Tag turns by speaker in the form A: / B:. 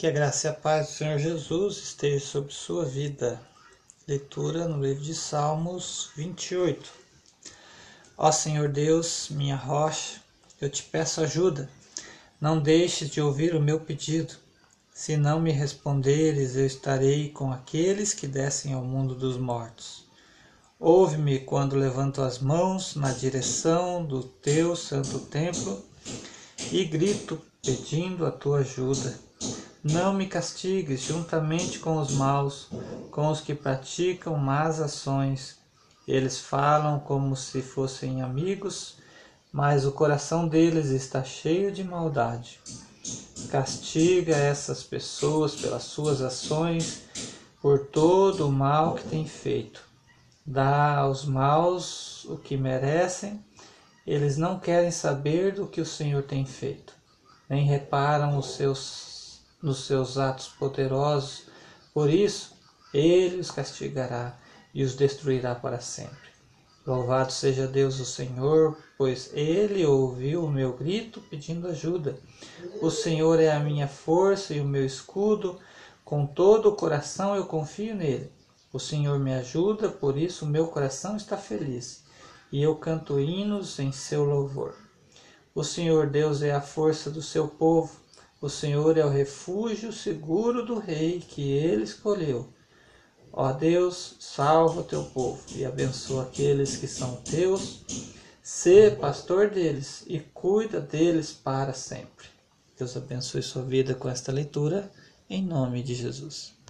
A: Que a graça e a paz do Senhor Jesus esteja sobre sua vida. Leitura no livro de Salmos 28. Ó Senhor Deus, minha rocha, eu te peço ajuda. Não deixes de ouvir o meu pedido. Se não me responderes, eu estarei com aqueles que descem ao mundo dos mortos. Ouve-me quando levanto as mãos na direção do teu santo templo e grito pedindo a tua ajuda. Não me castigues juntamente com os maus, com os que praticam más ações. Eles falam como se fossem amigos, mas o coração deles está cheio de maldade. Castiga essas pessoas pelas suas ações, por todo o mal que têm feito. Dá aos maus o que merecem. Eles não querem saber do que o Senhor tem feito, nem reparam os seus nos seus atos poderosos. Por isso, ele os castigará e os destruirá para sempre. Louvado seja Deus o Senhor, pois ele ouviu o meu grito pedindo ajuda. O Senhor é a minha força e o meu escudo, com todo o coração eu confio nele. O Senhor me ajuda, por isso meu coração está feliz, e eu canto hinos em seu louvor. O Senhor Deus é a força do seu povo, o Senhor é o refúgio seguro do rei que ele escolheu. Ó Deus, salva o teu povo e abençoa aqueles que são teus. Sê pastor deles e cuida deles para sempre. Deus abençoe sua vida com esta leitura, em nome de Jesus.